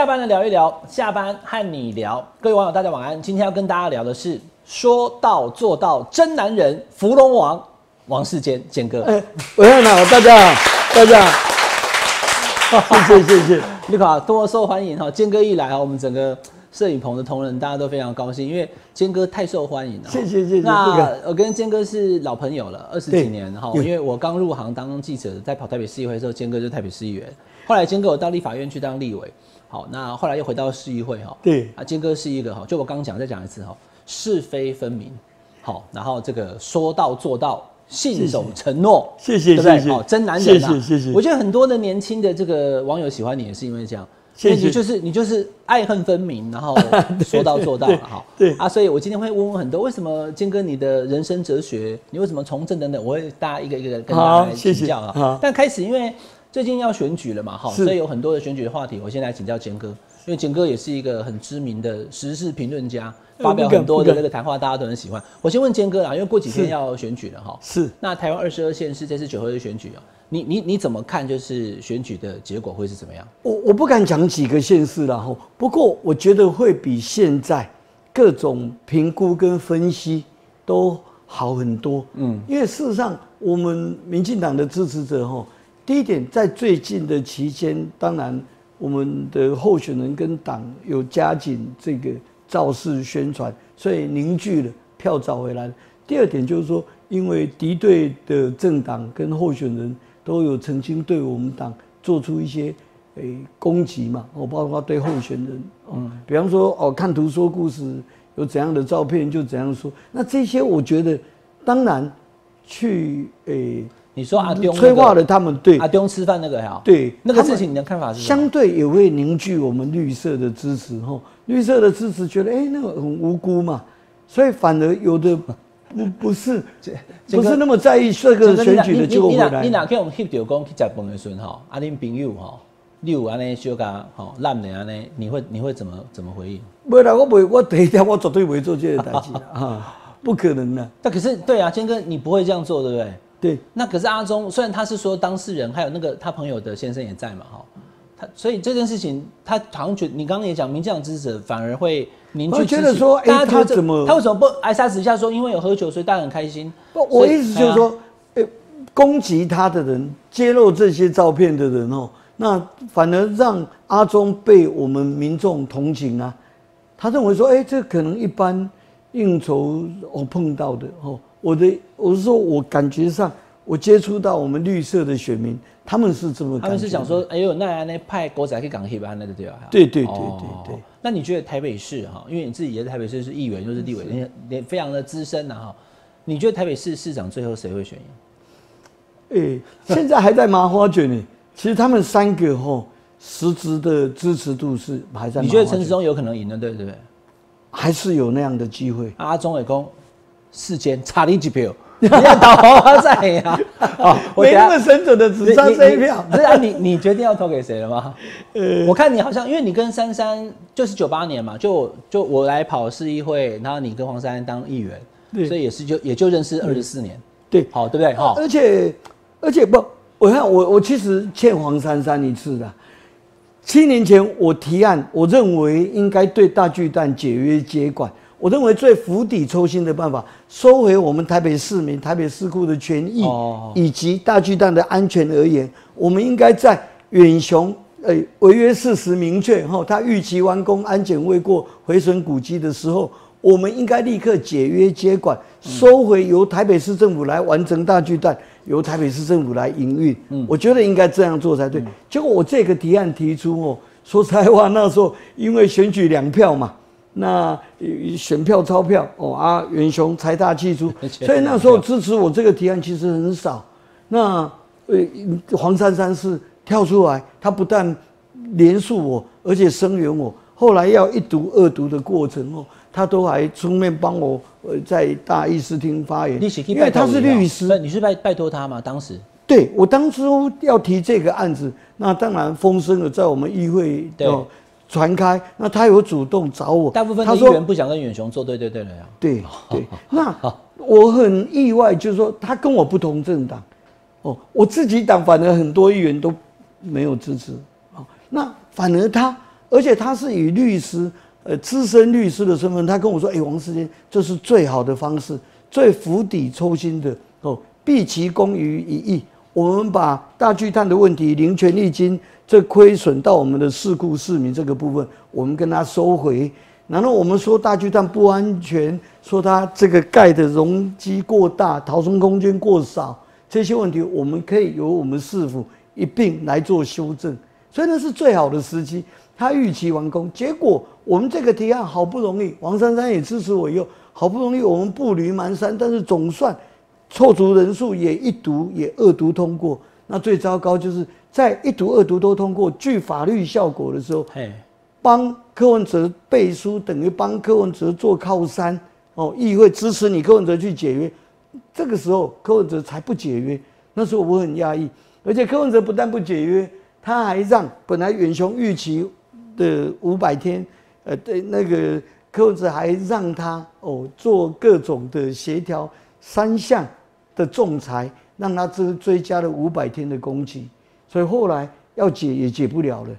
下班了聊一聊，下班和你聊。各位网友，大家晚安。今天要跟大家聊的是说到做到真男人，芙蓉王王世坚坚哥。哎，晚上好，大家好，大家好，谢谢谢谢。你好，多受欢迎哈。坚哥一来啊，我们整个摄影棚的同仁大家都非常高兴，因为坚哥太受欢迎了。谢谢谢谢。那我跟坚哥是老朋友了，二十几年哈。对因为我刚入行当记者，在跑台北市议会的时候，坚哥就是台北市议员。后来坚哥我到立法院去当立委，好，那后来又回到市议会哈。对啊，金哥是一个哈，就我刚刚讲，再讲一次哈，是非分明，好，然后这个说到做到，信守承诺，谢谢对不对？好，真男人啊，谢谢谢谢我觉得很多的年轻的这个网友喜欢你，也是因为这样。谢谢你就是你就是爱恨分明，然后 说到做到了哈。对啊，所以我今天会问问很多，为什么金哥你的人生哲学，你为什么从政等等，我会大家一个一个的跟大家来请教啊。但开始因为最近要选举了嘛，哈，所以有很多的选举的话题，我先来请教坚哥，因为坚哥也是一个很知名的时事评论家，呃发表很多的不敢这个谈话，大家都很喜欢。我先问坚哥啊，因为过几天要选举了哈，是那台湾二十二县市这次九合一选举啊，你你你怎么看？就是选举的结果会是怎么样？我我不敢讲几个县市了哈，不过我觉得会比现在各种评估跟分析都好很多。嗯，因为事实上我们民进党的支持者哈，第一点在最近的期间，当然我们的候选人跟党有加紧这个造势宣传，所以凝聚了票找回来。了。第二点就是说，因为敌对的政党跟候选人都有曾经对我们党做出一些诶、攻击嘛，哦，包括对候选人，嗯，比方说哦，看图说故事，有怎样的照片就怎样说，那这些我觉得当然去诶、你说阿东催化了他们对阿东吃饭那个哈，对那个事情，你的看法是？相对也会凝聚我们绿色的支持哈，绿色的支持觉得哎、那个很无辜嘛，所以反而有的不 不是这不是那么在意这个选举的结果回你哪你哪来。去用翕到讲去食饭的时阵吼，啊，恁朋友吼，你有安尼小甲吼烂的安尼，你会你会怎么怎么回应？未来我不会，我第一条我绝对不会做这个代志啊，不可能的。但可是对啊，坚哥你不会这样做，对不对？对，那可是阿忠，虽然他是说当事人，还有那个他朋友的先生也在嘛，哈，他所以这件事情，他好像觉得你刚刚也讲，民进党支持者反而会凝聚我支持，觉得说哎大家觉得他怎么他为什么不挨杀死一下说，因为有喝酒，所以大家很开心？不，我意思就是，说，呃，攻击他的人，揭露这些照片的人哦，那反而让阿中被我们民众同情啊。他认为说，哎、这可能一般应酬我碰到的哦。我的我是说，我感觉上，我接触到我们绿色的选民，他们是这么他们是想说，哎呦，那安尼派国仔去港黑吧，那个对吧？对对对哦对对。那你觉得台北市哈，因为你自己也是台北市是议员，又是地委，你也非常的资深呐哈。你觉得台北市市长最后谁会选赢？哎、现在还在麻花卷呢。其实他们三个吼、实质的支持度是还在。你觉得陈时中有可能赢呢？对对不对？还是有那样的机会？阿中也讲世间差你几 票，你要投花仔呀？没那么神准的，只差这一票。不是啊，你你决定要投给谁了吗？呃我看你好像，因为你跟珊珊就是九八年嘛，就就我来跑市议会，然后你跟黄珊珊当议员，所以也是就也就认识二十四年，对，好对不对？好，而且而且不，我看我我其实欠黄珊珊一次的。七年前我提案，我认为应该对大巨蛋解约接管。我认为最釜底抽薪的办法，收回我们台北市民、台北市库的权益，哦以及大巨蛋的安全而言，我们应该在远雄呃违约事实明确后，他预期完工、安检未过、毁损古迹的时候，我们应该立刻解约接管，收回由台北市政府来完成大巨蛋，由台北市政府来营运。我觉得应该这样做才对。结果我这个提案提出哦，说实在话，那时候因为选举两票嘛。那呃选票钞票哦啊，元雄财大气粗，所以那时候支持我这个提案其实很少。那呃黄珊珊是跳出来，他不但连署我，而且声援我。后来要一读二读的过程哦，他都还出面帮我呃在大议事厅发言，因为他是律师，你是拜拜托他吗？当时对我当初要提这个案子，那当然风声了在我们议会对哦传开，那他有主动找我，大部分议员不想跟远雄做对对对了呀。对对，那我很意外，就是说他跟我不同政党，哦，我自己党反而很多议员都没有支持，哦，那反而他而且他是以律师，呃，资深律师的身份，他跟我说：“哎，王世坚，这是最好的方式，最釜底抽薪的。哦，毕其功于一役。我们把大巨蛋的问题、零权利金这亏损到我们的市库市民这个部分，我们跟他收回。然后我们说大巨蛋不安全，说它这个盖的容积过大，逃生空间过少，这些问题我们可以由我们市府一并来做修正。所以那是最好的时机。他预期完工，结果我们这个提案好不容易，王珊珊也支持我，又好不容易我们步履蹒跚，但是总算凑足人数，也一读也二读通过。那最糟糕就是在一读二读都通过，具法律效果的时候，帮柯文哲背书，等于帮柯文哲做靠山哦。议会支持你柯文哲去解约，这个时候柯文哲才不解约。那时候我很压抑，而且柯文哲不但不解约，他还让本来远雄预期。的五百天，呃，对那个柯文哲还让他哦做各种的协调，三项的仲裁，让他追追加了五百天的工期，所以后来要解也解不了了。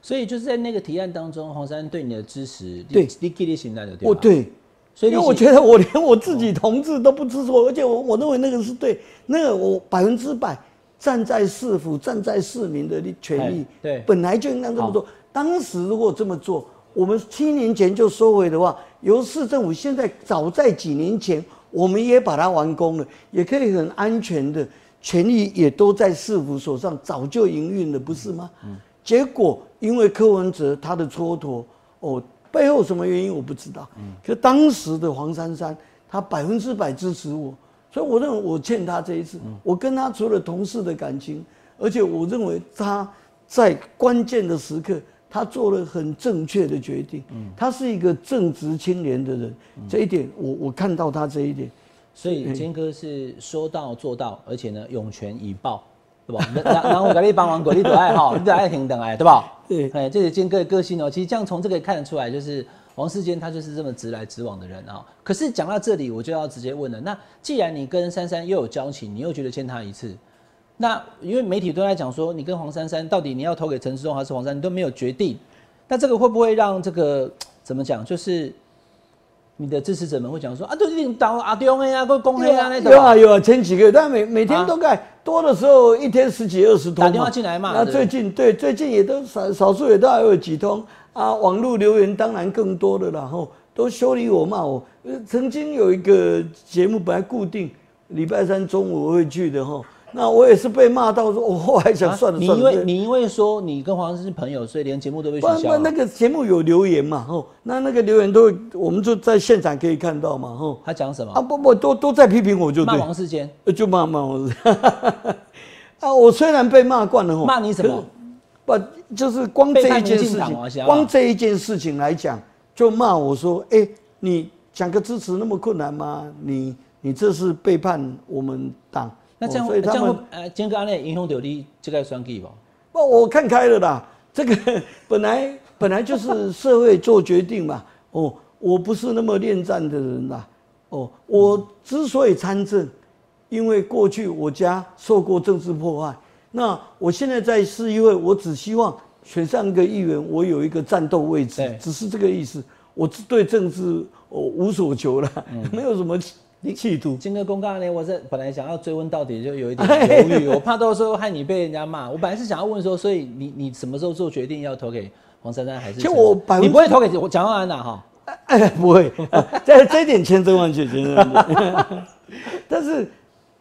所以就是在那个提案当中，黄山对你的支持，对，你给你现在的哦对，所以因为我觉得我连我自己同志都不支持我，而且我我认为那个是对，那个我百分之百站在市府、站在市民的权益，对，本来就应该这么做。当时如果这么做，我们七年前就收回的话，由市政府现在早在几年前，我们也把它完工了，也可以很安全的，权利也都在市府手上，早就营运了，不是吗？嗯。结果因为柯文哲他的蹉跎，哦，背后什么原因我不知道。嗯。可当时的黄珊珊，他百分之百支持我，所以我认为我欠他这一次。我跟他除了同事的感情，而且我认为他在关键的时刻。他做了很正确的决定，他是一个正直清廉的人，这一点我我看到他这一点，所以坚哥是说到做到，而且呢涌泉以报，对吧？然然后给你帮忙，鼓励都爱好，你都爱听等 爱，对吧？对，哎，这是坚哥的个性哦。其实这样从这个看得出来，就是王世坚他就是这么直来直往的人啊。可是讲到这里，我就要直接问了，那既然你跟珊珊又有交情，你又觉得欠他一次？那因为媒体都在讲说，你跟黄珊珊到底你要投给陈世忠还是黄珊，你都没有决定。那这个会不会让这个 怎么讲？就是你的支持者们会讲说啊，都是当阿丢呀，都公黑啊那种。有啊有啊，前几个月，但每每天都盖，多的时候一天十几二十通。打电话进来嘛。那最近对最近也都少少数也都还有几通啊，网络留言当然更多的然后都修理我骂我。曾经有一个节目本来固定礼拜三中午会去的哈。那我也是被骂到说，我后来想算了算了。你因为你因为说你跟黄珊是朋友，所以连节目都被取消。那个节目有留言嘛？吼，那那个留言都我们就在现场可以看到嘛？吼，他讲什么？啊不不，都都在批评我，就骂王世坚，就骂骂王世坚。啊，我虽然被骂惯了，吼，骂你什么？不，就是光这一件事情，光这一件事情来讲，就骂我说，哎，你讲个支持那么困难吗？你你这是背叛我们党。那这样这样会呃，坚哥安内影响到你这个选举不？不，我看开了啦。这个 本来本来就是社会做决定嘛。哦，我不是那么恋战的人啦。哦，我之所以参政，因为过去我家受过政治迫害。那我现在在市议会，我只希望选上一个议员，我有一个战斗位置，只是这个意思。我对政治我无所求了，没有什么。企图金哥公告呢？我是本来想要追问到底，就有一点 犹豫，我怕到时候害你被人家骂。我本来是想要问说，所以你你什么时候做决定要投给黄珊珊还是？其实我百你不会投给蒋万安的哈？哎，不会，这这点千真万确，真的。但是，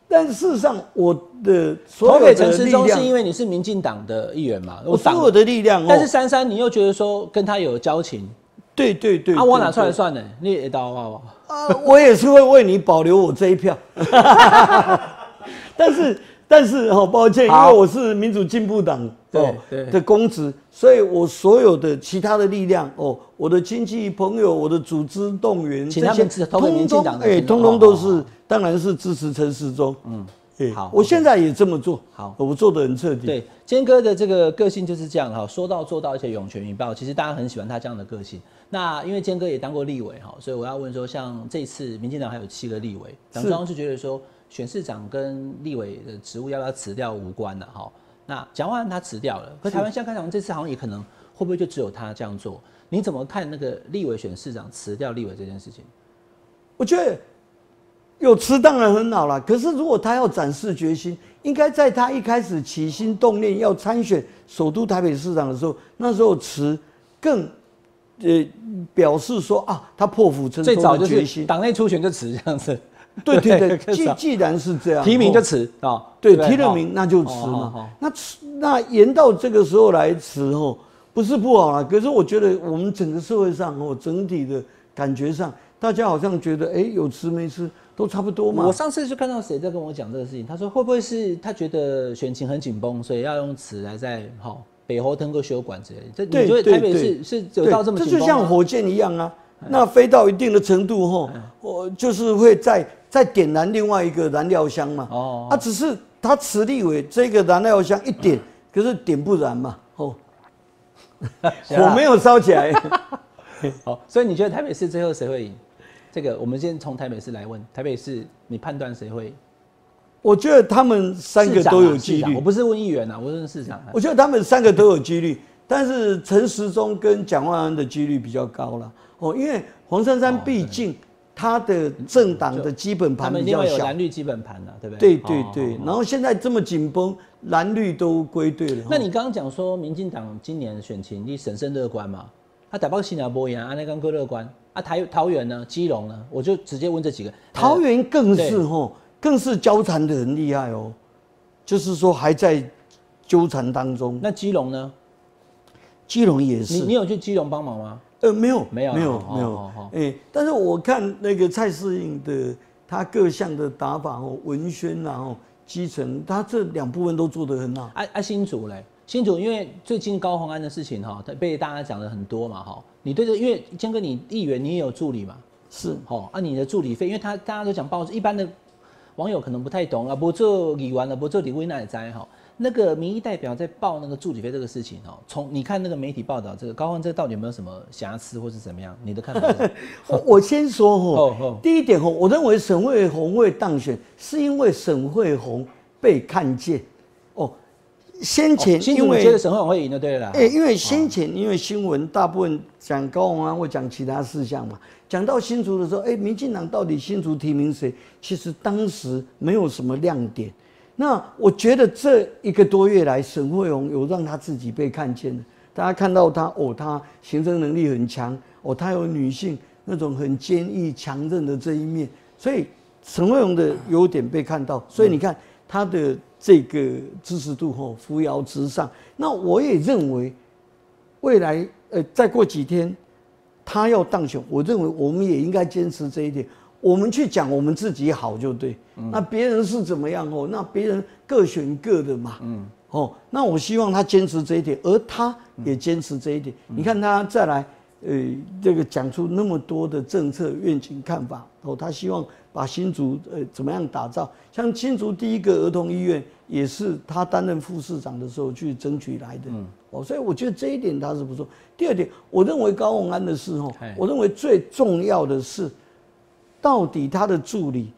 但事实上，我的投给陈时中是因为你是民进党的议员嘛？我所有的力量，但是珊珊你又觉得说跟他有交情。对对对，啊，我拿出来算了，你也刀好不好？啊，我也是会为你保留我这一票，但是但是好抱歉，因为我是民主进步党哦的公职，所以我所有的其他的力量哦，我的亲戚朋友，我的组织动员这些，通通哎，通通都是，当然是支持陈时中，嗯。好，我现在也这么做。好，我做的很彻底。对，坚哥的这个个性就是这样哈，说到做到，而且涌泉引爆。其实大家很喜欢他这样的个性。那因为坚哥也当过立委哈，所以我要问说，像这次民进党还有七个立委，党庄是觉得说选市长跟立委的职务要不要辞掉无关的哈。那蒋万安他辞掉了，可台湾现在看来，这次好像也可能会不会就只有他这样做？你怎么看那个立委选市长辞掉立委这件事情？我觉得有吃当然很好了，可是如果他要展示决心，应该在他一开始起心动念要参选首都台北市长的时候，那时候辞更呃表示说啊，他破釜沉舟最早就是的决心。党内初选就辞这样子，对 对对，既既然是这样，提名就哦辞啊，对，提了哦名那就辞嘛。那辞那延到这个时候来辞哦，不是不好啦。可是我觉得我们整个社会上哦，整体的感觉上，大家好像觉得哎，有辞没辞都差不多嘛我。上次就看到谁在跟我讲这个事情，他说会不会是他觉得选情很紧绷，所以要用词来在好北侯腾个修管之类的。这对你觉得台北对对市是有到这么这？就像火箭一样啊。那飞到一定的程度后，我就是会再再点燃另外一个燃料箱嘛。哦啊，只是它磁力尾这个燃料箱一点，可是点不燃嘛。哦，火没有烧起来。好，所以你觉得台北市最后谁会赢？这个我们先从台北市来问，台北市你判断谁会？我觉得他们三个都有几率我。不是问议员啊，我是问市长啊。我觉得他们三个都有几率，但是陈时中跟蒋万安的几率比较高了。哦，因为黄珊珊毕竟他的政党的基本他盘比较小们一定会有蓝。绿基本盘的、对不对？对对哦对哦，然后现在这么紧绷，蓝绿都归队了。那你刚刚讲说，民进党今年选情你审慎乐观嘛？他台北新加坡一样，啊，那刚够乐观啊。台桃园呢，基隆呢，我就直接问这几个。桃园更是对吼，更是交缠的很厉害哦，就是说还在纠缠当中。那基隆呢？基隆也是你，有去基隆帮忙吗？呃，没有没有没有哦没有哎，但是我看那个蔡适应的他各项的打法哦，文宣然后基层，他这两部分都做得很好。啊啊，新竹嘞，新竹因为最近高鸿安的事情哈，他被大家讲的很多嘛哈。你对这，因为江哥你议员你也有助理嘛，是哦啊，你的助理费，因为他大家都讲报纸，一般的网友可能不太懂啊，不做理完了，不做理威那也摘哈。那个民意代表在报那个助理费这个事情哦，从你看那个媒体报道，这个高鸿这个到底有没有什么瑕疵或是怎么样？你的看法？我我先说哦哦哦，第一点哦，我认为沈惠宏会当选，是因为沈惠宏被看见。哦，先前因为觉得沈惠宏会赢的对了啦。哎、因为先前因为新闻大部分讲高鸿安或讲其他事项嘛，讲到新竹的时候，哎、民进党到底新竹提名谁？其实当时没有什么亮点。那我觉得这一个多月来，沈惠宏有让他自己被看见了，大家看到他哦，他行政能力很强，哦，他有女性那种很坚毅强韧的这一面，所以沈惠宏的优点被看到，所以你看他的这个支持度吼扶摇直上。那我也认为，未来呃再过几天他要当选，我认为我们也应该坚持这一点。我们去讲我们自己好就对，那别人是怎么样哦？那别人各选各的嘛。嗯，哦，那我希望他坚持这一点，而他也坚持这一点。你看他再来，呃，这个讲出那么多的政策愿景看法，哦，他希望把新竹呃怎么样打造？像新竹第一个儿童医院，也是他担任副市长的时候去争取来的。嗯哦，所以我觉得这一点他是不错。第二点，我认为高鸿安的事哦，我认为最重要的是，到底他的助理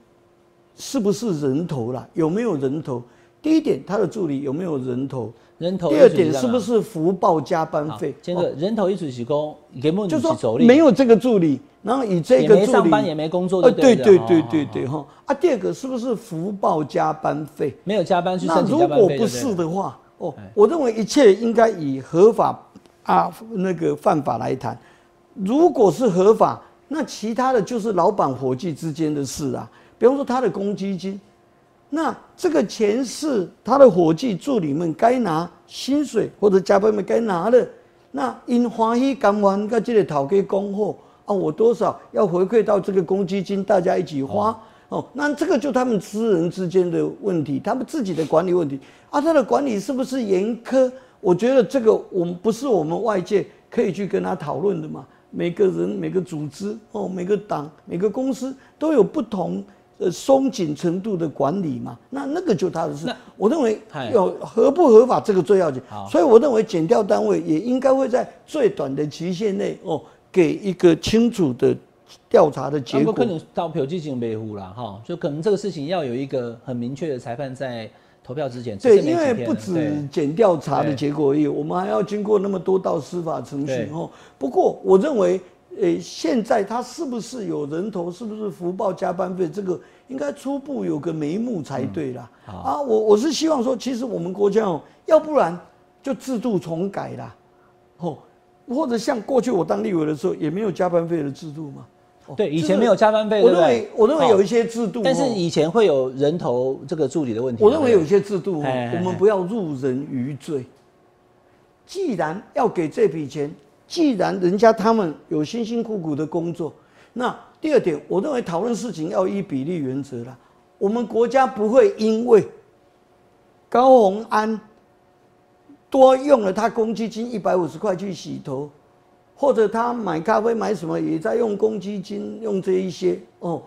是不是人头啦？有没有人头？第一点，他的助理有没有人头？人头第二点，是不是福报加班费？这个人头一主席工根本就是走力，没有这个助理，然后以这也个助理没上班也没工作对对对对对哦对哈啊。第二个是不是福报加班费？没有加班去那申请如果不加班费就对了是的话，哦哎，我认为一切应该以合法啊那个犯法来谈。如果是合法，那其他的就是老板伙计之间的事啊。比方说他的公积金，那这个钱是他的伙计助理们该拿薪水或者加班们该拿的。那因欢喜甘愿跟这个讨给供货啊，我多少要回馈到这个公积金，大家一起花。哦，那这个就他们私人之间的问题，他们自己的管理问题啊，他的管理是不是严苛？我觉得这个我们不是我们外界可以去跟他讨论的嘛。每个人、每个组织哦，每个党、每个公司都有不同呃松紧程度的管理嘛。那那个就他的事。我认为嗨有合不合法这个最要紧。所以我认为减掉单位也应该会在最短的期限内哦，给一个清楚的调查的结果不可。能到票进行维护啦，哈，就可能这个事情要有一个很明确的裁判在投票之前，只对，因为不止对检调查的对结果而已，我们还要经过那么多道司法程序哦。不过我认为，呃，现在他是不是有人头，是不是福报加班费，这个应该初步有个眉目才对啦。嗯啊，我我是希望说，其实我们国家哦，要不然就制度重改啦，哦，或者像过去我当立委的时候，也没有加班费的制度嘛。哦对，以前没有加班费，我认为，我认为有一些制度哦，但是以前会有人头这个助理的问题。我认为有一些制度我们不要入人于罪。既然要给这笔钱，既然人家他们有辛辛苦苦的工作，那第二点，我认为讨论事情要依比例原则啦。我们国家不会因为高鸿安多用了他公积金一百五十块去洗头，或者他买咖啡买什么也在用公积金用这一些哦。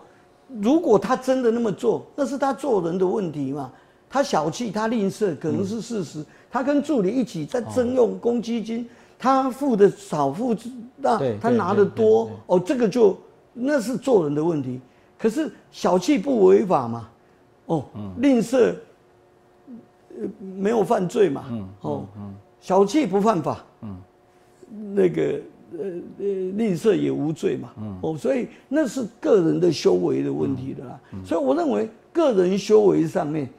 如果他真的那么做，那是他做人的问题嘛。他小气，他吝啬，可能是事实。他跟助理一起在征用公积金，他付的少，付那他拿的多哦，这个就那是做人的问题。可是小气不违法嘛？哦，吝啬呃没有犯罪嘛？哦，小气不犯法。那个呃呃吝啬也无罪嘛。哦，所以那是个人的修为的问题的啦。所以我认为个人修为上面，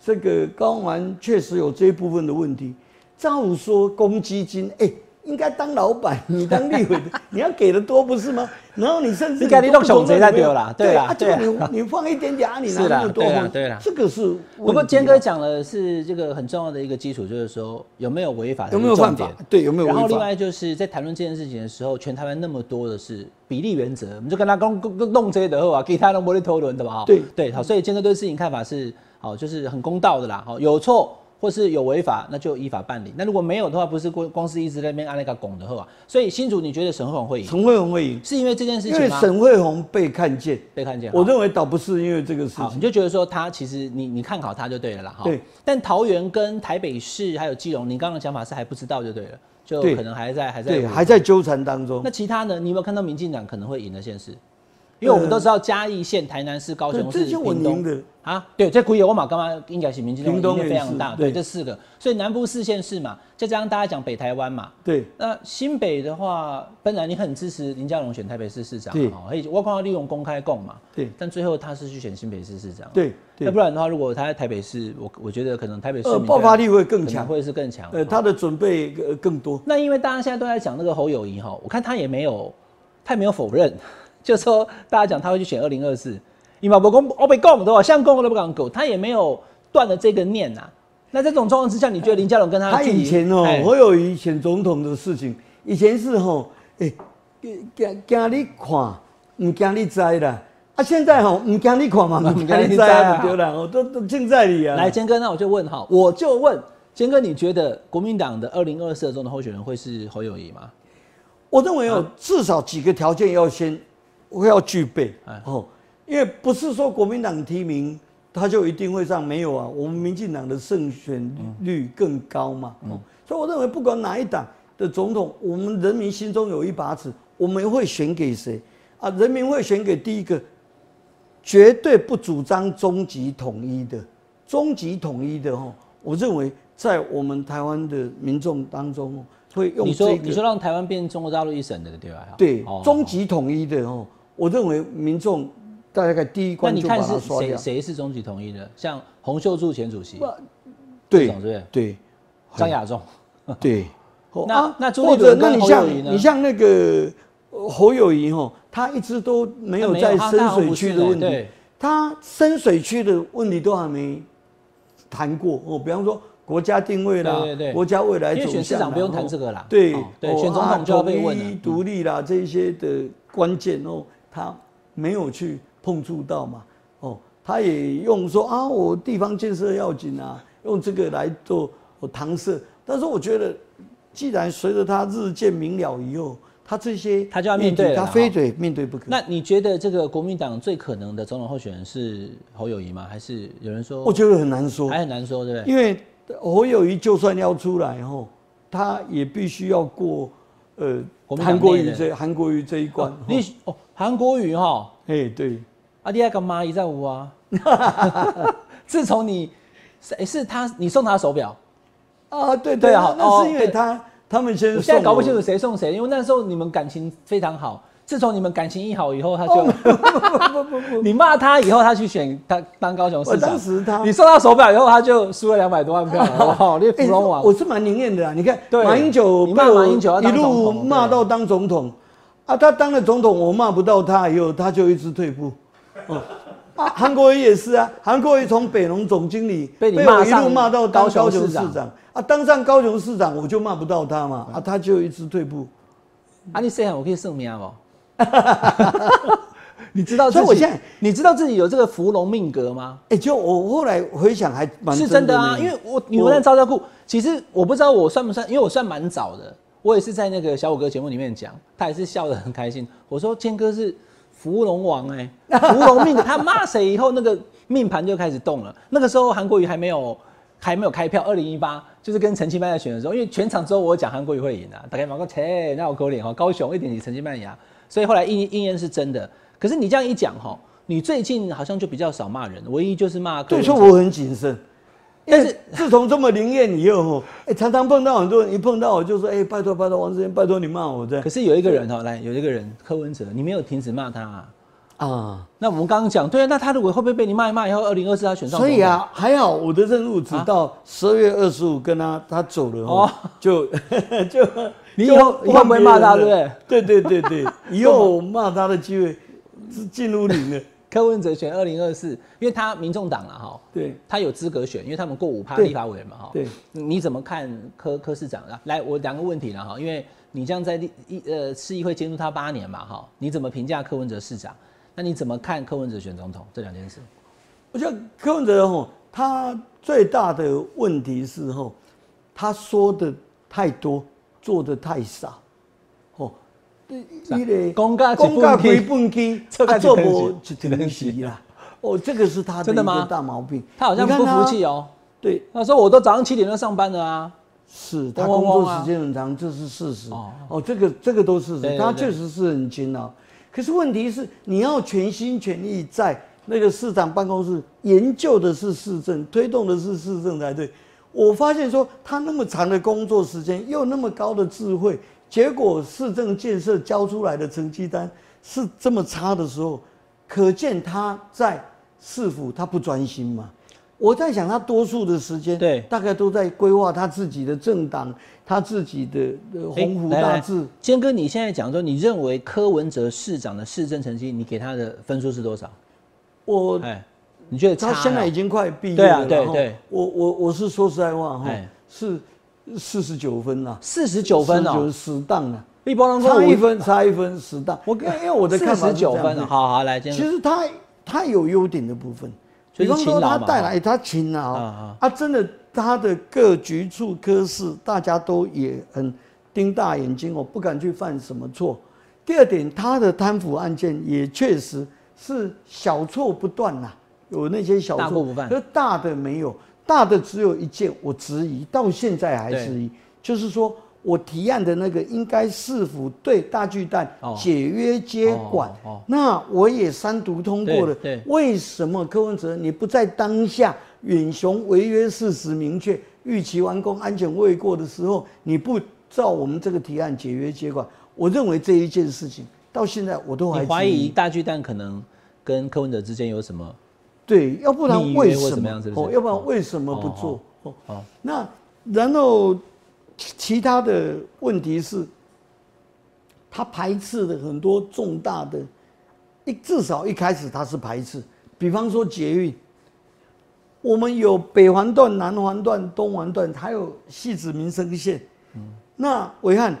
这个高安确实有这一部分的问题。照说公积金，哎、应该当老板，你当立委的，你要给的多不是吗？然后你甚至应该你弄小贼才对啦对啦啊，对啊你你放一点点啊，你拿那么多对啦吗对啦这个是。不过坚哥讲的是这个很重要的一个基础，就是说有没有违法，有没有犯法？对，有没有？然后另外就是在谈论这件事情的时候，全台湾那么多的是比例原则，我们就跟他弄弄这些的后啊，给他弄玻璃头轮的吧？哈对对，好，所以坚哥对事情看法是好，就是很公道的啦。好，有错或是有违法，那就依法办理。那如果没有的话，不是公公司一直在那边按那个拱的后啊。所以新竹，你觉得沈惠宏会赢，沈慧红会赢，是因为这件事因为情吗？沈慧红被看见，被看见，我好认为倒不是因为这个事情，你。就觉得说他其实你你看好他就对了啦，哈。对。但桃园跟台北市还有基隆，你刚刚的讲法是还不知道就对了，就可能还在还在对，还在纠缠当中那。其他呢？你有没有看到民进党可能会赢的县市？因为我们都知道嘉义县、台南市、高雄市、屏东。的。啊，对，这可以。我马刚刚应该是民进党非常大，对，这四个，所以南部四县市嘛，再加上大家讲北台湾嘛，对，那新北的话，本来你很支持林佳龙选台北市市长，对。我看到利用公开供嘛，对。但最后他是去选新北市市长，对对。要不然的话，如果他在台北市，我我觉得可能台北市爆发力会更强，会是更强。呃，哦他的准备呃更多。那因为大家现在都在讲那个侯友谊哈，我看他也没有，他也没有否认，就说大家讲他会去选二零二四，你马伯公我被供对吧？像供都不敢狗，他也没有断了这个念呐、那这种状况之下，你觉得林佳龙跟他他以前哦哎，侯友谊选总统的事情，以前是吼，哎，惊惊你看，唔惊你知啦。啊，现在吼唔惊你看嘛，唔惊你知啊，对啦，我，都都尽在理啊。来，坚哥，那我就问哈，我就问坚哥，你觉得国民党的二零二四中的候选人会是侯友谊吗？我认为哦，至少几个条件要先会要具备哎哦，因为不是说国民党提名他就一定会上，没有啊，我们民进党的胜选率更高嘛，哦，所以我认为不管哪一党的总统，我们人民心中有一把尺，我们会选给谁啊？人民会选给第一个，绝对不主张终极统一的，终极统一的哦，我认为在我们台湾的民众当中哦，会用你说你说让台湾变中国大陆一省的对吧？对哦，终极统一的哦，我认为民众大概第一那关就把你看是它刷掉。谁谁是终极统一的？像洪秀柱前主席，对是不是对张亚中，对。哦那那或者那你像你像那个呃侯友谊哦，他一直都没有在深水区的问题，对，他深水区的问题都还没谈过哦。比方说国家定位啦，国家未来因为走向啦，选市长不用谈哦这个啦。对、哦对哦选总统就要被问了。独立啦这一些的关键哦，他没有去碰触到嘛。哦，他也用说啊，我地方建设要紧啊，用这个来做我搪塞。但是我觉得，既然随着他日渐明了以后，他这些他就要面对他非得面对不可。那你觉得这个国民党最可能的总统候选人是侯友谊吗？还是有人说我觉得很难说，还很难说，对不对？因为侯友谊就算要出来后，他也必须要过呃韩国内的瑜这韩国语这一关哦。你哦，韩国语哈，哎，对，啊，你还干妈一在屋啊？自从你是是他你送他手表，啊，对对啊那是因为他他们先我现在搞不清。楚谁送谁，因为那时候你们感情非常好。自从你们感情一好以后，他就、哦不不不不，你骂他以后，他去选他当高雄市我长。当时他你收到手表以后，他就输了两百多万票，哇！你哎芙蓉王，我是蛮宁愿的啊。你看对马英九你骂被我马英九一路骂到当总统啊，他当了总统，我骂不到他以后，他就一直退步。哦啊，韩国瑜也是啊，韩国瑜从北农总经理被你我一路骂到当高雄市长啊，当上高雄市长我就骂不到他嘛，啊，他就一直退步。啊，你谁喊我可以送命不？你知道？所以我现在你知道自己有这个芙蓉命格吗？哎，就我后来回想还蛮是真的啊，因为我女文案招教库，其实我不知道我算不算，因为我算蛮早的，我也是在那个小五哥节目里面讲，他也是笑得很开心。我说坚哥是芙蓉王哎、芙蓉命格，他骂谁以后那个命盘就开始动了。那个时候韩国瑜还没有还没有开票，二零一八就是跟陈其迈在选的时候，因为全场之后我讲韩国瑜会赢啊，大概马个切，那我狗脸哈，高雄一点你陈其迈赢，所以后来应应验是真的。可是你这样一讲哈，你最近好像就比较少骂人，唯一就是骂柯对，文哲所以我很谨慎。但是自从这么灵验以后，哦，哎，常常碰到很多人，一碰到我就说，哎，拜托拜托，王志坚，拜托你骂我这样可是有一个人哈，来有一个人柯文哲，你没有停止骂他、啊。啊。那我们刚刚讲，对啊，那他如果会不会被你骂一骂以后，二零二四他选上？所以，啊，还好我的任务直到十二月二十五跟他他走了哦哦，就 就你以后就以后不会骂他换别人了对对对对对，以后我骂他的机会是进入零了。柯文哲选二零二四，因为他民众党了哈，对他有资格选，因为他们过五趴立法委员嘛哈。对，你怎么看柯柯市长啊？来，我两个问题了哈，因为你这样在立一呃市议会监督他八年嘛哈，你怎么评价柯文哲市长？那你怎么看柯文哲选总统这两件事？我觉得柯文哲吼，他最大的问题是吼，他说的太多，做的太少，哦。你咧公家一公家本归本机，做到啊做一无本时一等时啦。哦，这个是他的一真的吗个大毛病。他好像不服气哦。对，他说我都早上七点就上班了啊。是他工作时间很长，这是事实。哦哦，这个这个都是事实，对对对他确实是很勤劳。可是问题是，你要全心全意在那个市长办公室研究的是市政，推动的是市政才对。我发现说他那么长的工作时间，又那么高的智慧，结果市政建设交出来的成绩单是这么差的时候，可见他在市府他不专心嘛。我在想，他多数的时间对大概都在规划他自己的政党，他自己的呃鸿鹄大志。坚哥，你现在讲说，你认为柯文哲市长的市政成绩，你给他的分数是多少？我哎，你觉得？他现在已经快毕业对啊了，然后对。对我我我是说实在话哈哎，是四十九分了，四十九分哦，死当了，一波浪差一分，差一分，死当。我因为因为我的看十九是这样子。分哦，好好来，其实他他有优点的部分，就是比方说他带来他勤劳啊啊。啊，真的他的各局处科室大家都也很盯大眼睛我，不敢去犯什么错。第二点，他的贪腐案件也确实是小错不断呐、有那些小错大不犯可是大的没有，大的只有一件，我质疑到现在还质疑，就是说我提案的那个应该是否对大巨蛋哦解约接管，哦哦那我也三读通过了。为什么柯文哲你不在当下远雄违约事实明确、预期完工、安全未过的时候，你不照我们这个提案解约接管？我认为这一件事情到现在我都还怀疑大巨蛋可能跟柯文哲之间有什么？对，要不然为什么哦，要不然为什么不做？哦，哦，那然后其其他的问题是，他排斥了很多重大的，一至少一开始他是排斥，比方说捷运，我们有北环段、南环段、东环段，还有戏子民生线。嗯那伟汉，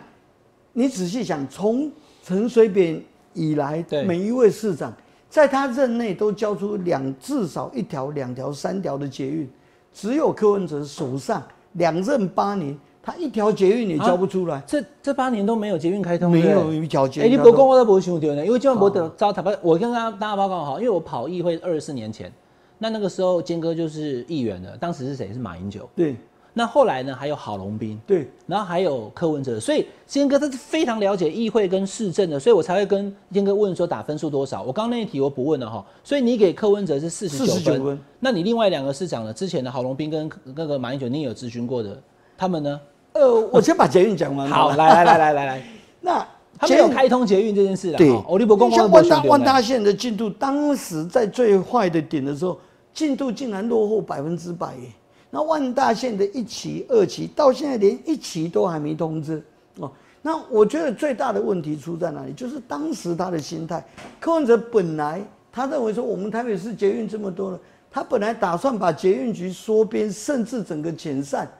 你仔细想，从陈水扁以来对，每一位市长在他任内都交出两至少一条、两条、三条的捷运，只有柯文哲手上两任八年，他一条捷运也交不出来，这这八年都没有捷运开通，没有一条捷哎、运交通。你不讲我都不因为今晚我得招台北，我跟大家大家报告好，因为我跑议会二十四年前，那那个时候坚哥就是议员了，当时是谁？是马英九。对，那后来呢，还有郝龙斌，对，然后还有柯文哲，所以坚哥他是非常了解议会跟市政的，所以我才会跟坚哥问说打分数多少。我刚刚那一题我不问了哈，所以你给柯文哲是四十九分分，那你另外两个市长呢？之前的郝龙斌跟那个马英九，你也有咨询过的，他们呢？呃，我先把捷运讲完。好，来来来来来来，那他没有开通捷运这件事啦。对哈，欧利伯公像光万大万大线的进度，当时在最坏的点的时候，进度竟然落后百分之百耶。那万大线的一期、二期到现在连一期都还没通知哦。那我觉得最大的问题出在哪里？就是当时他的心态，柯文哲本来他认为说我们台北市捷运这么多了，他本来打算把捷运局缩编，甚至整个遣散。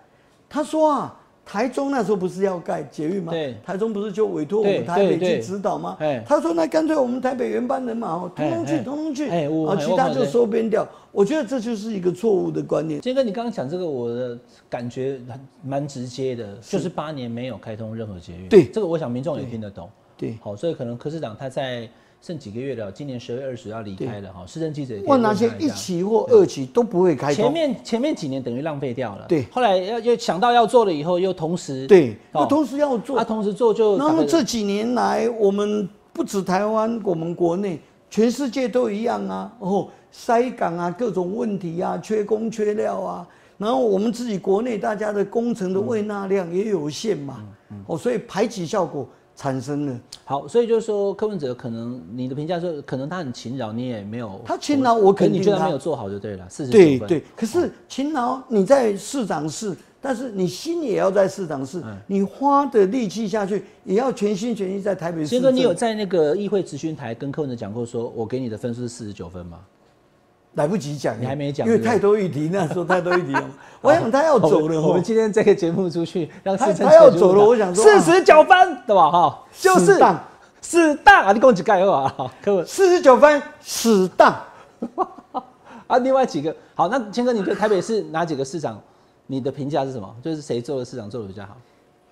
他说啊。台中那时候不是要盖捷运吗？对，台中不是就委托我们台北去指导吗？他说那干脆我们台北原班人马哦，通通去，通通去，啊，其他就收编掉。我觉得这就是一个错误的观念。杰哥，你刚刚讲这个，我的感觉蛮直接的，就是八年没有开通任何捷运。对，这个我想民众也听得懂。对，好，所以可能柯市长他在。剩几个月了，今年十二月二十要离开了哈。市政记者问那些一期或二期都不会开前面前面几年等于浪费掉了。对，后来要又想到要做了以后，又同时对，又同时要做，他同时做就。然后这几年来，我们不止台湾，我们国内，全世界都一样啊。哦，塞港啊，各种问题啊，缺工缺料啊。然后我们自己国内大家的工程的未纳量也有限嘛。哦，所以排挤效果。产生了好，所以就是说柯文哲可能你的评价说，可能他很勤劳，你也没有他勤劳，我肯定你觉得没有做好就对了。四十对对，可是勤劳你在市长室，但是你心也要在市长室，你花的力气下去也要全心全意在台北市。先哥，你有在那个议会咨询台跟柯文哲讲过，说我给你的分数是四十九分吗？来不及讲，你还没讲，因为太多议题，那时候太多议题了。我想他要走了，我们今天这个节目出去，让他他要走了，我想说四十九分，对吧？哈，就是死当啊！你讲几盖啊？可四十九分，死当 啊！另外几个好，那谦哥，你对台北市哪几个市长？你的评价是什么？就是谁做的市长做的比较好？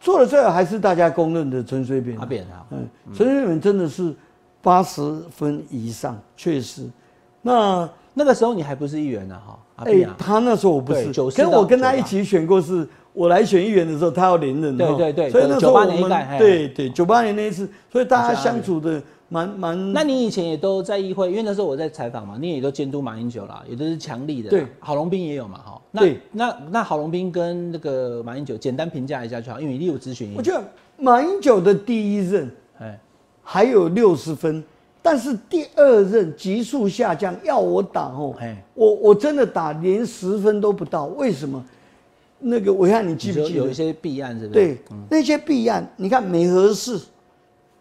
做的最好还是大家公认的陈水扁。阿扁啊，嗯，陈水扁真的是八十分以上，确实。那那个时候你还不是议员呢，哈。哎，他那时候我不是，跟我跟他一起选过，是我来选议员的时候，他要连任。对对对，所以那时候我们对对九八年那一次，所以大家相处的蛮蛮。那你以前也都在议会，因为那时候我在采访嘛，你也都监督马英九啦，也都是强力的。对，郝龙斌也有嘛，哈。对，那那郝龙斌跟那个马英九简单评价一下就好，因为你有咨询。我觉得马英九的第一任，哎，还有六十分。但是第二任急速下降，要我打哦，我我真的打连十分都不到，为什么？那个我看你记不记得有一些弊案是不是？对，那些弊案，你看美和氏、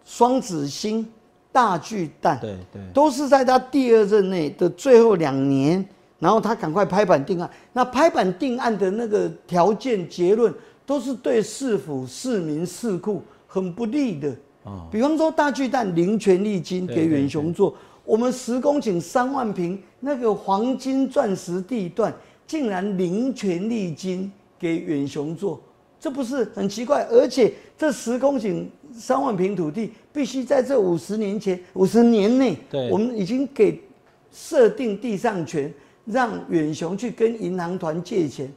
双子星、大巨蛋，对对，都是在他第二任内的最后两年，然后他赶快拍板定案。那拍板定案的那个条件结论，都是对市府、市民、市库很不利的。比方说大巨蛋零权利金给远雄做，我们十公顷三万平那个黄金钻石地段，竟然零权利金给远雄做，这不是很奇怪？而且这十公顷三万平土地，必须在这五十年前五十年内，我们已经给设定地上权，让远雄去跟银行团借钱，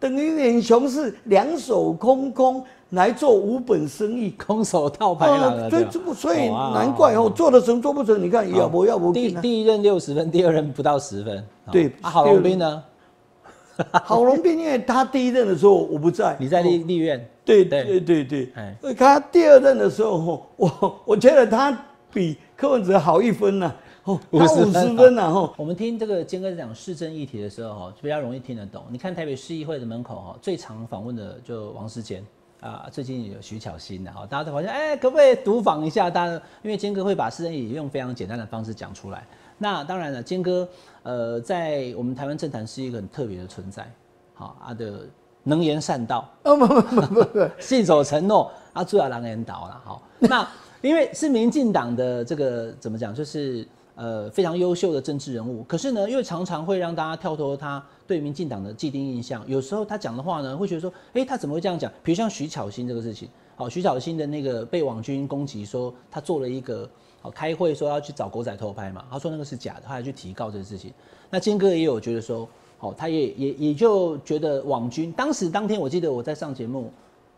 等于远雄是两手空空。来做无本生意，空手套白狼了。所以，所以难怪哦，做得成做不成，你看要不要不？第第一任六十分，第二任不到十分。对，郝龙斌呢？郝龙斌，因为他第一任的时候我不在，你在立立院。对对对对。哎，他第二任的时候，我我觉得他比柯文哲好一分呢。哦，五十分呢。哈，我们听这个坚哥讲市政议题的时候，哈，比较容易听得懂。你看台北市议会的门口，哈，最常访问的就王世坚。啊，最近有徐巧芯的哈，大家都发现，哎，可不可以读访一下？大家因为坚哥会把私人也用非常简单的方式讲出来。那当然了，坚哥呃，在我们台湾政坛是一个很特别的存在，好，他的能言善道，不不不不，信守承诺，啊，主要狼言导了，好。那因为是民进党的这个怎么讲，就是。呃，非常优秀的政治人物，可是呢，因为常常会让大家跳脱他对民进党的既定印象。有时候他讲的话呢，会觉得说，哎，他怎么会这样讲？比如像徐巧芯这个事情，好，徐巧芯的那个被网军攻击，说他做了一个好开会说要去找狗仔偷拍嘛，他说那个是假的，他还去提告这个事情。那坚哥也有觉得说，好，他也也也就觉得网军。当时当天我记得我在上节目，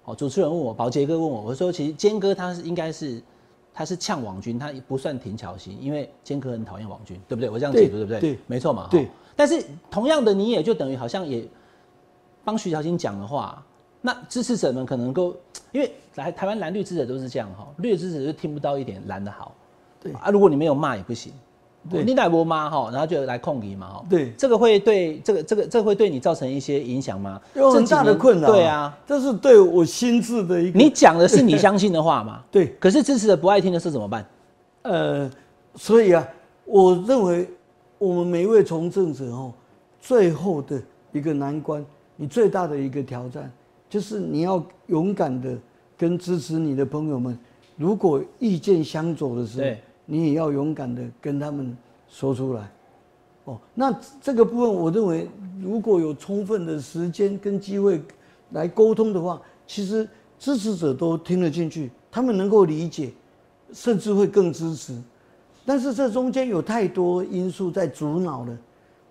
好，主持人问我，宝杰哥问我，我说其实坚哥他是应该是他是呛网军，他不算挺巧心，因为坚哥很讨厌网军，对不对？我这样解读对不对？对，没错嘛。对。但是同样的，你也就等于好像也帮徐小新讲的话，那支持者们可能够，因为来台湾蓝绿支持者都是这样哈，绿支持者就听不到一点蓝的好。对啊，如果你没有骂也不行。你奶波妈哈，然后就来控你嘛哈。对，这个会对这个这个这会对你造成一些影响吗？有很大的困扰。对啊，这是对我心智的一个。你讲的是你相信的话嘛？对。可是支持者不爱听的是怎么办？呃，所以啊，我认为我们每一位从政者哦，最后的一个难关，你最大的一个挑战，就是你要勇敢的跟支持你的朋友们，如果意见相左的时候。你也要勇敢的跟他们说出来，哦，那这个部分我认为，如果有充分的时间跟机会来沟通的话，其实支持者都听得进去，他们能够理解，甚至会更支持。但是这中间有太多因素在阻挠了，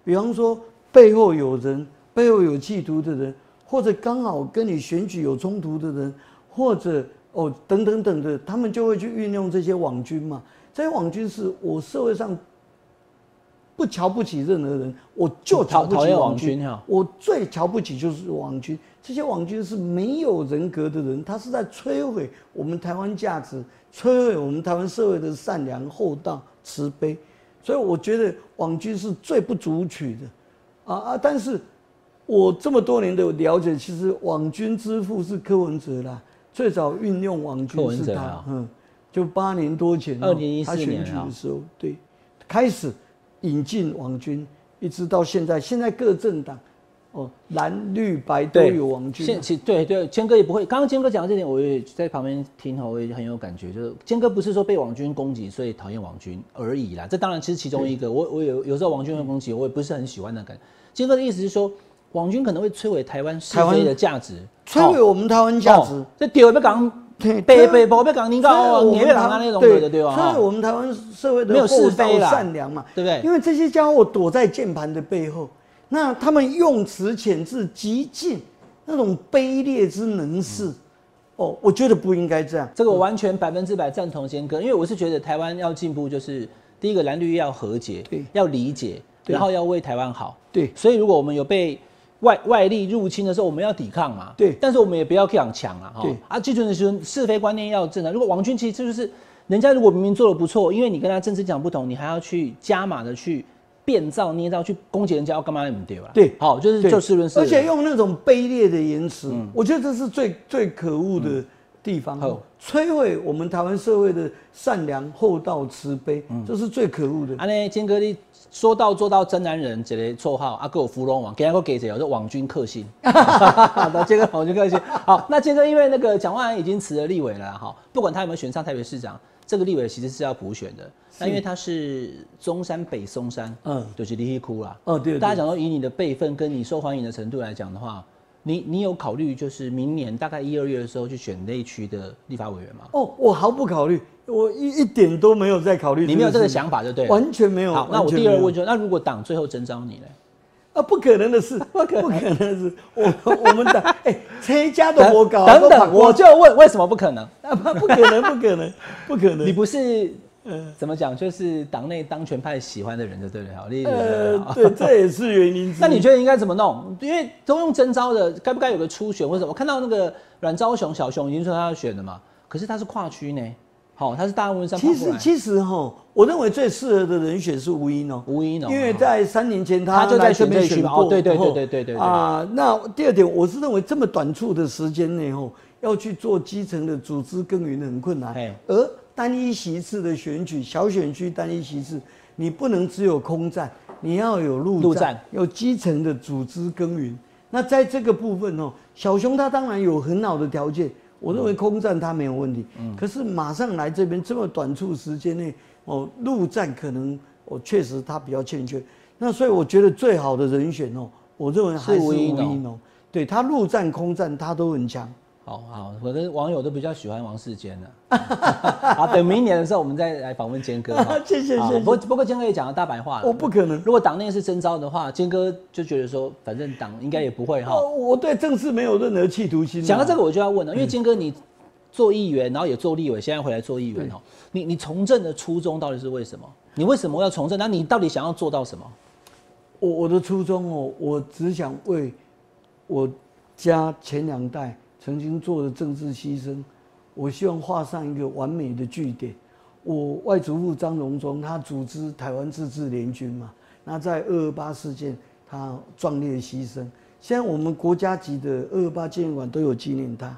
比方说背后有人，背后有企图的人，或者刚好跟你选举有冲突的人，或者哦等等等的，他们就会去运用这些网军嘛。这些网军是我社会上不瞧不起任何人，我就瞧不起网军。我最瞧不起就是网军。这些网军是没有人格的人，他是在摧毁我们台湾价值，摧毁我们台湾社会的善良、厚道、慈悲。所以我觉得网军是最不足取的。啊啊！但是我这么多年的了解，其实网军之父是柯文哲啦，最早运用网军是他。嗯。就八年多前，二零一四年的时候，对，开始引进网军，一直到现在，现在各政党，哦，蓝绿白都有王军。现其对对，坚哥也不会。刚刚坚哥讲的这点，我也在旁边听哈，我也很有感觉。就是坚哥不是说被王军攻击，所以讨厌王军而已啦。这当然其实其中一个，我我有有时候王军会攻击，我也不是很喜欢的感觉。坚哥的意思是说，王军可能会摧毁台湾是非的价值，摧毁我们台湾价值。这丢不讲。北北宝贝港，你讲你别讲他那种对的对吧？所以我们台湾社会的厚道善良嘛，对不对？因为这些家伙躲在键盘的背后，那他们用词遣字极尽那种卑劣之能事，哦，我觉得不应该这样。这个我完全百分之百赞同先哥，因为我是觉得台湾要进步，就是第一个蓝绿要和解，对，要理解，然后要为台湾好，对。所以如果我们有被外外力入侵的时候，我们要抵抗嘛？对。但是我们也不要强抢啊！对。啊，最重要的是是非观念要正啊。如果王军其实就是人家如果明明做的不错，因为你跟他政治讲不同，你还要去加码的去变造捏造去攻击人家，要干嘛你们对吧？对。好，就是就事论事。而且用那种卑劣的言辞，我觉得这是最最可恶的地方。好。摧毁我们台湾社会的善良、厚道、慈悲，这是最可恶的。啊，呢，坚哥你。说到做到真男人，这个绰号阿哥我芙蓉王，给他个给谁？我说网军克星。好的，杰哥网军克星。好，那杰哥因为那个蒋万安已经辞了立委了哈，不管他有没有选上台北市长，这个立委其实是要补选的。那因为他是中山北松山，嗯，就是离哭了。哦，对。大家讲说以你的辈分跟你受欢迎的程度来讲的话，你你有考虑就是明年大概一二月的时候去选内区的立法委员吗？哦，我毫不考虑。我一一点都没有在考虑，你没有这个想法就对，完全没有。好，那我第二问就，那如果党最后征召你呢？啊，不可能的事，不可能的事。我我们党哎，谁家都我搞，等等，我就问为什么不可能？啊不，不可能，不可能，不可能。你不是呃怎么讲？就是党内当权派喜欢的人就对了，好，呃，对，这也是原因。那你觉得应该怎么弄？因为都用征招的，该不该有个初选或者什么？我看到那个阮昭雄小熊已经说他要选了嘛，可是他是跨区呢。好，他是大文山。其实其实哈，我认为最适合的人选是吴一农。吴一农，因为在三年前他就在选边选过。对对对对对对。啊，那第二点，我是认为这么短促的时间内吼，要去做基层的组织耕耘很困难。而单一席次的选举，小选区单一席次，你不能只有空战，你要有陆战，有基层的组织耕耘。那在这个部分哦，小熊他当然有很好的条件。我认为空战他没有问题，嗯，可是马上来这边这么短促时间内，哦，陆战可能哦确实他比较欠缺，那所以我觉得最好的人选哦，我认为还是吴一农，对他陆战空战他都很强。好好，我的网友都比较喜欢王世坚的。好，等明年的时候我们再来访问坚哥。谢谢谢谢。不不过坚哥也讲了大白话了。我不可能。如果党内是征召的话，坚哥就觉得说，反正党应该也不会哈。我对政治没有任何企图心。讲到这个我就要问了，因为坚哥你做议员，然后也做立委，现在回来做议员哦。你你从政的初衷到底是为什么？你为什么要从政？那你到底想要做到什么？我我的初衷哦，我只想为我家前两代曾经做的政治牺牲，我希望画上一个完美的句点。我外祖父张荣忠，他组织台湾自治联军嘛，那在二二八事件他壮烈牺牲，现在我们国家级的二二八纪念馆都有纪念他。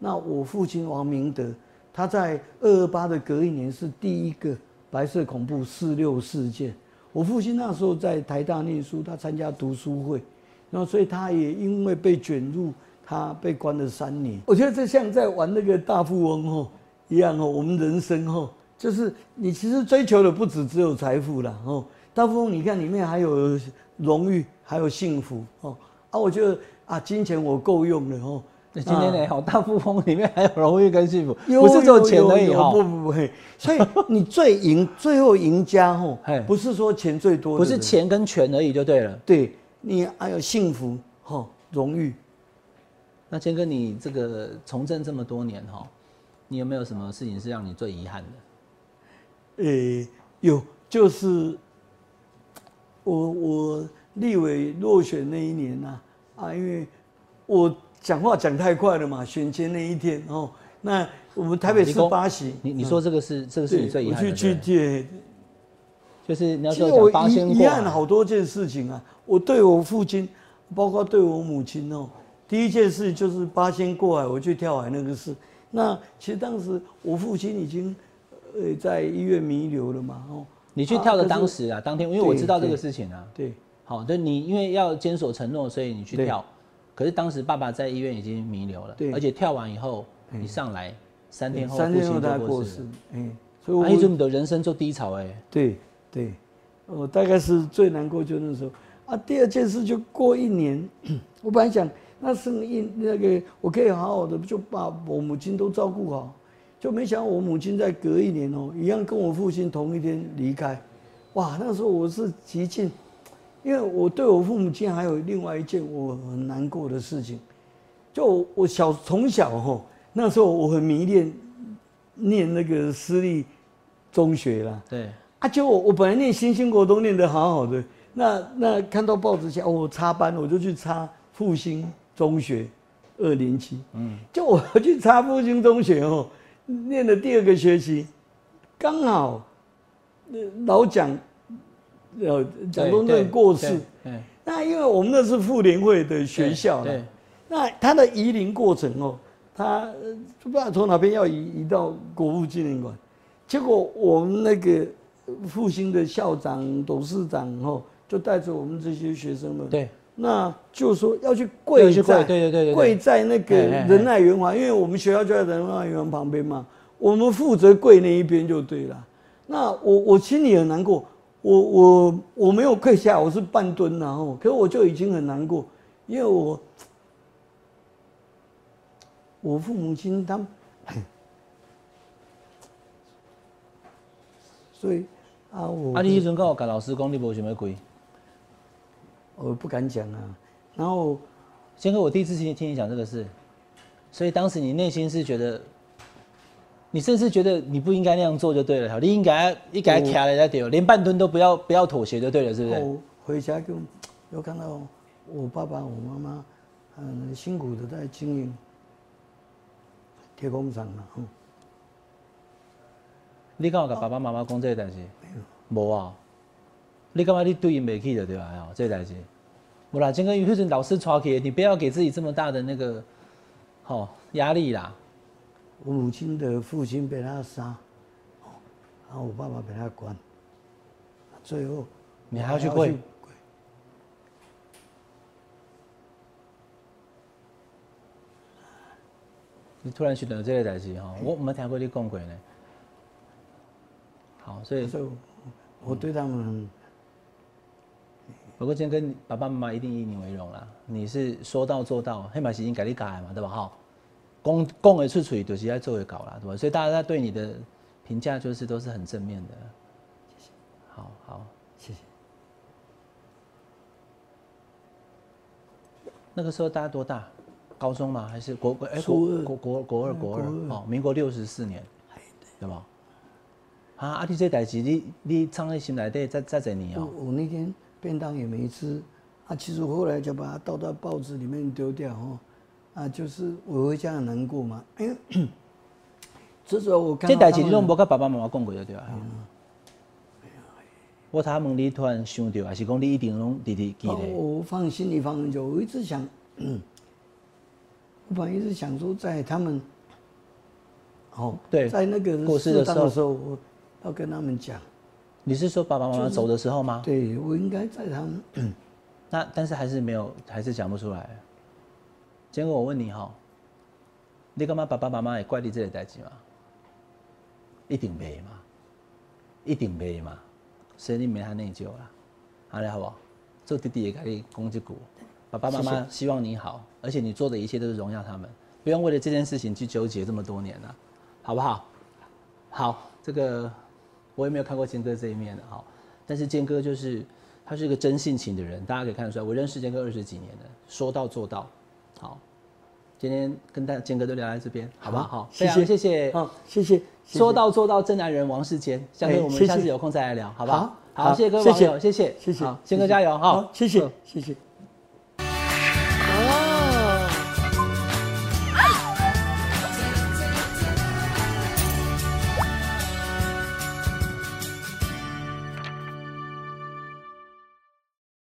那我父亲王明德，他在二二八的隔一年是第一个白色恐怖四六事件。我父亲那时候在台大念书，他参加读书会，然后所以他也因为被卷入，他被关了三年。我觉得这像在玩那个大富翁哦一样哦，我们人生哦，就是你其实追求的不止只有财富了哦。大富翁你看里面还有荣誉，还有幸福哦啊，我觉得啊金钱我够用了哦。那今天呢？好，大富翁里面还有荣誉跟幸福，不是只有钱而已哈。不不不，所以你最赢，最后赢家吼，不是说钱最多，不是钱跟权而已就对了。对，你还有幸福哈，荣誉。那坚哥，你这个从政这么多年哈，你有没有什么事情是让你最遗憾的？诶，有，就是我我立委落选那一年呐，啊，因为我。讲话讲太快了嘛？选前那一天哦，那我们台北市八席，你你说这个是这个是你最遗憾的，我去去借，就是你要说讲八仙遗憾好多件事情啊。我对我父亲，包括对我母亲哦，第一件事就是八仙过海，我去跳海那个事。那其实当时我父亲已经呃在医院弥留了嘛哦。你去跳的当时啊，当天因为我知道这个事情啊。对。好，对你因为要坚守承诺，所以你去跳。可是当时爸爸在医院已经弥留了，对，而且跳完以后你上来三天后父亲就过世，哎，所以我一的人生就低潮哎，对对，我大概是最难过就那时候啊。第二件事就过一年，我本来想那生一那个我可以好好的就把我母亲都照顾好，就没想到我母亲在隔一年哦，一样跟我父亲同一天离开，哇，那时候我是极尽。因为我对我父母亲还有另外一件我很难过的事情，就我小从小吼那时候我很迷恋念那个私立中学啦，对。啊，就我我本来念新兴国都念得好好的，那那看到报纸写我插班，我就去插复兴中学二年级，嗯，就我去插复兴中学哦，念的第二个学期，刚好老蒋。呃，蒋中正过世，那因为我们那是妇联会的学校了，那他的移灵过程哦，他不知道从哪边要移移到国父纪念馆，结果我们那个复兴的校长、董事长哦，就带着我们这些学生们，对，那就说要去跪在，对对对跪在那个仁爱圆环，因为我们学校就在仁爱圆环旁边嘛，我们负责跪那一边就对了。那我我心里很难过。我我我没有跪下，我是半蹲然后，可是我就已经很难过，因为我我父母亲他们，所以啊我啊你以前跟我跟老师讲你无想要跪，我不敢讲啊。然后先哥，我第一次听听你讲这个事，所以当时你内心是觉得。你甚至觉得你不应该那样做就对了，你应该一改卡了再丢，连半吨都不要不要妥协就对了，是不是？我回家就又看到我爸爸我妈妈很辛苦的在经营铁工厂嘛，嗯。你敢有跟爸爸妈妈讲这个代志？没有。无啊。你感觉你对应袂起的对吧？哦，这个代志。无啦，今个有阵老师传起，你不要给自己这么大的那个好压力啦。我母亲的父亲被他杀，然后我爸爸被他关，最后你还要去跪？你突然想到这个代志哈，我没听过你讲过呢。好，所以我对他们，不过今天跟爸爸妈妈一定以你为荣啦。你是说到做到，黑马已经改你改嘛，对吧？哈。公公而出嘴，就是在做会搞啦，对吧？所以大家对你的评价就是都是很正面的。谢谢，好好谢谢。那个时候大家多大？高中吗？还是国国哎国国国二国二国二哦，民国六十四年，对吧？啊，啊，你这代志你你藏在心内底再再几年我哦？我那天便当也没吃，啊，其实我后来就把它倒到报纸里面丢掉哦，啊，就是我会这样难过嘛，因 为这时候我看这代志你拢无跟爸爸妈妈讲过就对啊。我他问你突然想到，还是讲你一定拢直直记得？我放心里放很久，我一直想，我本来一直想说，在他们，哦，对在那个过世的时候，我要跟他们讲，你是说爸爸妈妈走的时候吗？对我应该在他们，那但是还是没有，还是讲不出来。结果我问你哈，你干嘛爸爸妈妈也怪你这个代志吗？一定没嘛，一定没嘛，所以你没他内疚啦，好了好不好？做弟弟也跟你讲这句，爸爸妈妈希望你好，而且你做的一切都是荣耀他们，不用为了这件事情去纠结这么多年了，好不好？好，这个我也没有看过坚哥这一面的哈，但是坚哥就是他是一个真性情的人，大家可以看得出来。我认识坚哥二十几年了，说到做到。好，今天跟大坚哥都聊在这边，好不好？好，非常谢谢谢谢。好，谢谢，说到做到，真男人王世坚，相信我们下次有空再来聊，好不好？好谢谢各位网友，谢谢，谢谢好坚哥加油哈好，谢谢嗯，谢谢。